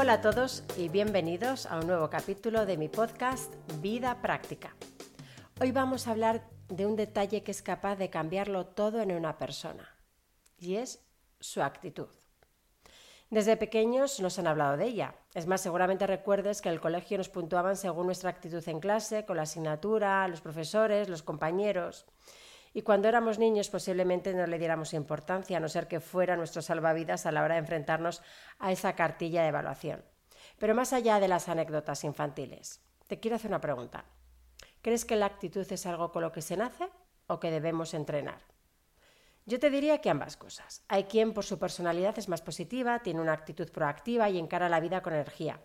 Hola a todos y bienvenidos a un nuevo capítulo de mi podcast Vida Práctica. Hoy vamos a hablar de un detalle que es capaz de cambiarlo todo en una persona y es su actitud. Desde pequeños nos han hablado de ella. Es más, seguramente recuerdes que en el colegio nos puntuaban según nuestra actitud en clase, con la asignatura, los profesores, los compañeros. Y cuando éramos niños posiblemente no le diéramos importancia, a no ser que fuera nuestro salvavidas a la hora de enfrentarnos a esa cartilla de evaluación. Pero más allá de las anécdotas infantiles, te quiero hacer una pregunta. ¿Crees que la actitud es algo con lo que se nace o que debemos entrenar? Yo te diría que ambas cosas. Hay quien por su personalidad es más positiva, tiene una actitud proactiva y encara la vida con energía.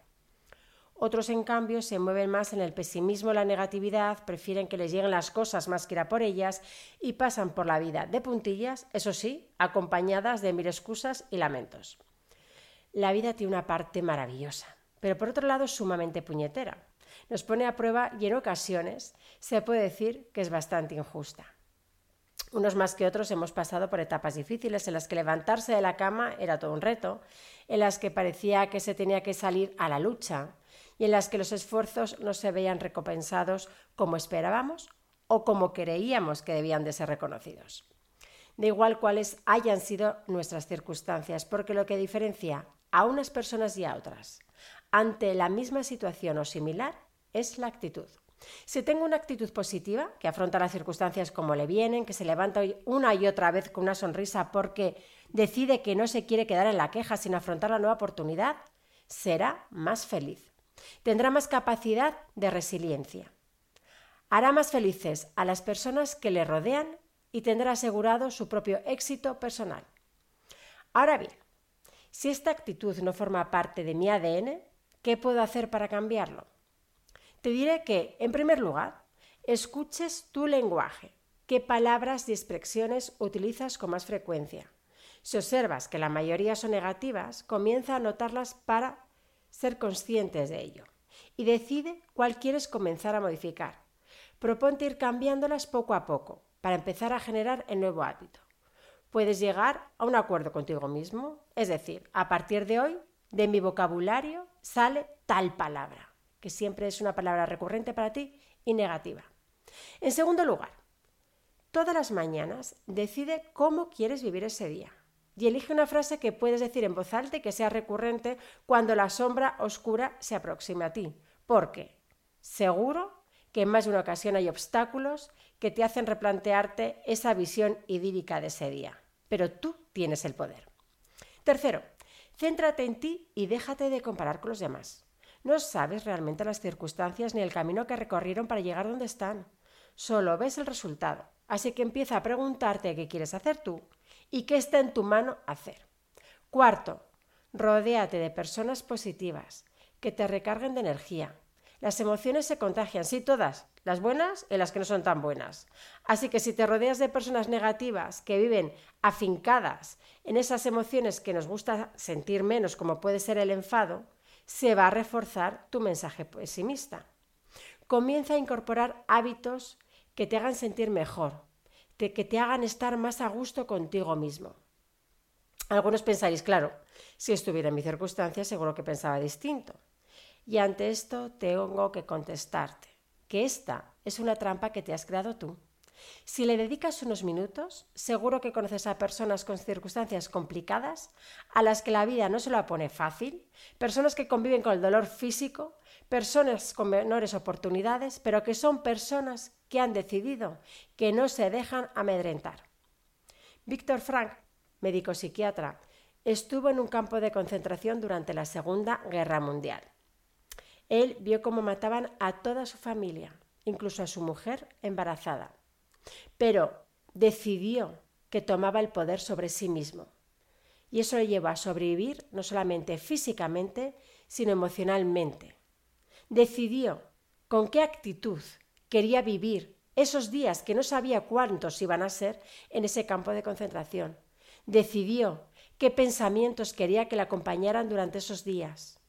Otros, en cambio, se mueven más en el pesimismo, la negatividad, prefieren que les lleguen las cosas más que ir a por ellas y pasan por la vida de puntillas, eso sí, acompañadas de mil excusas y lamentos. La vida tiene una parte maravillosa, pero por otro lado sumamente puñetera. Nos pone a prueba y en ocasiones se puede decir que es bastante injusta. Unos más que otros hemos pasado por etapas difíciles en las que levantarse de la cama era todo un reto, en las que parecía que se tenía que salir a la lucha, y en las que los esfuerzos no se veían recompensados como esperábamos o como creíamos que debían de ser reconocidos. De igual cuáles hayan sido nuestras circunstancias, porque lo que diferencia a unas personas y a otras ante la misma situación o similar es la actitud. Si tengo una actitud positiva, que afronta las circunstancias como le vienen, que se levanta una y otra vez con una sonrisa porque decide que no se quiere quedar en la queja sin afrontar la nueva oportunidad, será más feliz. Tendrá más capacidad de resiliencia. Hará más felices a las personas que le rodean y tendrá asegurado su propio éxito personal. Ahora bien, si esta actitud no forma parte de mi ADN, ¿qué puedo hacer para cambiarlo? Te diré que, en primer lugar, escuches tu lenguaje, qué palabras y expresiones utilizas con más frecuencia. Si observas que la mayoría son negativas, comienza a notarlas para ser conscientes de ello y decide cuál quieres comenzar a modificar. Proponte ir cambiándolas poco a poco para empezar a generar el nuevo hábito. Puedes llegar a un acuerdo contigo mismo, es decir, a partir de hoy, de mi vocabulario sale tal palabra, que siempre es una palabra recurrente para ti y negativa. En segundo lugar, todas las mañanas decide cómo quieres vivir ese día y elige una frase que puedes decir en voz alta y que sea recurrente cuando la sombra oscura se aproxime a ti. Porque seguro que en más de una ocasión hay obstáculos que te hacen replantearte esa visión idílica de ese día. Pero tú tienes el poder. Tercero, céntrate en ti y déjate de comparar con los demás. No sabes realmente las circunstancias ni el camino que recorrieron para llegar donde están. Solo ves el resultado. Así que empieza a preguntarte qué quieres hacer tú y qué está en tu mano hacer. Cuarto, rodéate de personas positivas que te recarguen de energía. Las emociones se contagian, sí, todas, las buenas y las que no son tan buenas. Así que si te rodeas de personas negativas que viven afincadas en esas emociones que nos gusta sentir menos, como puede ser el enfado, se va a reforzar tu mensaje pesimista. Comienza a incorporar hábitos que te hagan sentir mejor, que te hagan estar más a gusto contigo mismo. Algunos pensaréis, claro, si estuviera en mi circunstancia seguro que pensaba distinto. Y ante esto tengo que contestarte que esta es una trampa que te has creado tú. Si le dedicas unos minutos, seguro que conoces a personas con circunstancias complicadas, a las que la vida no se la pone fácil, personas que conviven con el dolor físico, personas con menores oportunidades, pero que son personas que han decidido que no se dejan amedrentar. Víctor Frank, médico psiquiatra, estuvo en un campo de concentración durante la Segunda Guerra Mundial. Él vio cómo mataban a toda su familia, incluso a su mujer embarazada, pero decidió que tomaba el poder sobre sí mismo. Y eso le llevó a sobrevivir no solamente físicamente, sino emocionalmente. Decidió con qué actitud quería vivir esos días que no sabía cuántos iban a ser en ese campo de concentración. Decidió qué pensamientos quería que le acompañaran durante esos días.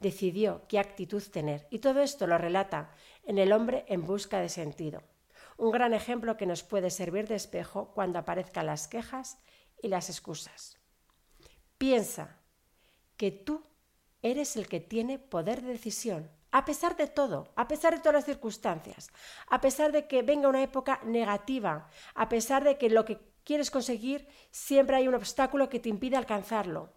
Decidió qué actitud tener. Y todo esto lo relata en El hombre en busca de sentido. Un gran ejemplo que nos puede servir de espejo cuando aparezcan las quejas y las excusas. Piensa que tú eres el que tiene poder de decisión, a pesar de todo, a pesar de todas las circunstancias, a pesar de que venga una época negativa, a pesar de que lo que quieres conseguir siempre hay un obstáculo que te impide alcanzarlo.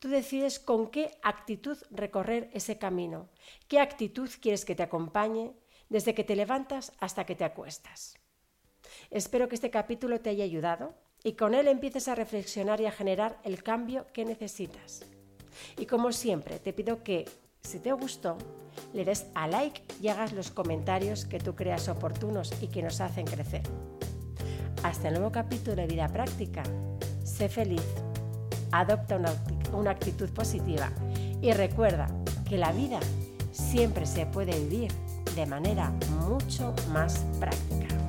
Tú decides con qué actitud recorrer ese camino, qué actitud quieres que te acompañe desde que te levantas hasta que te acuestas. Espero que este capítulo te haya ayudado y con él empieces a reflexionar y a generar el cambio que necesitas. Y como siempre, te pido que, si te gustó, le des a like y hagas los comentarios que tú creas oportunos y que nos hacen crecer. Hasta el nuevo capítulo de Vida Práctica. Sé feliz. Adopta una, actitud positiva y recuerda que la vida siempre se puede vivir de manera mucho más práctica.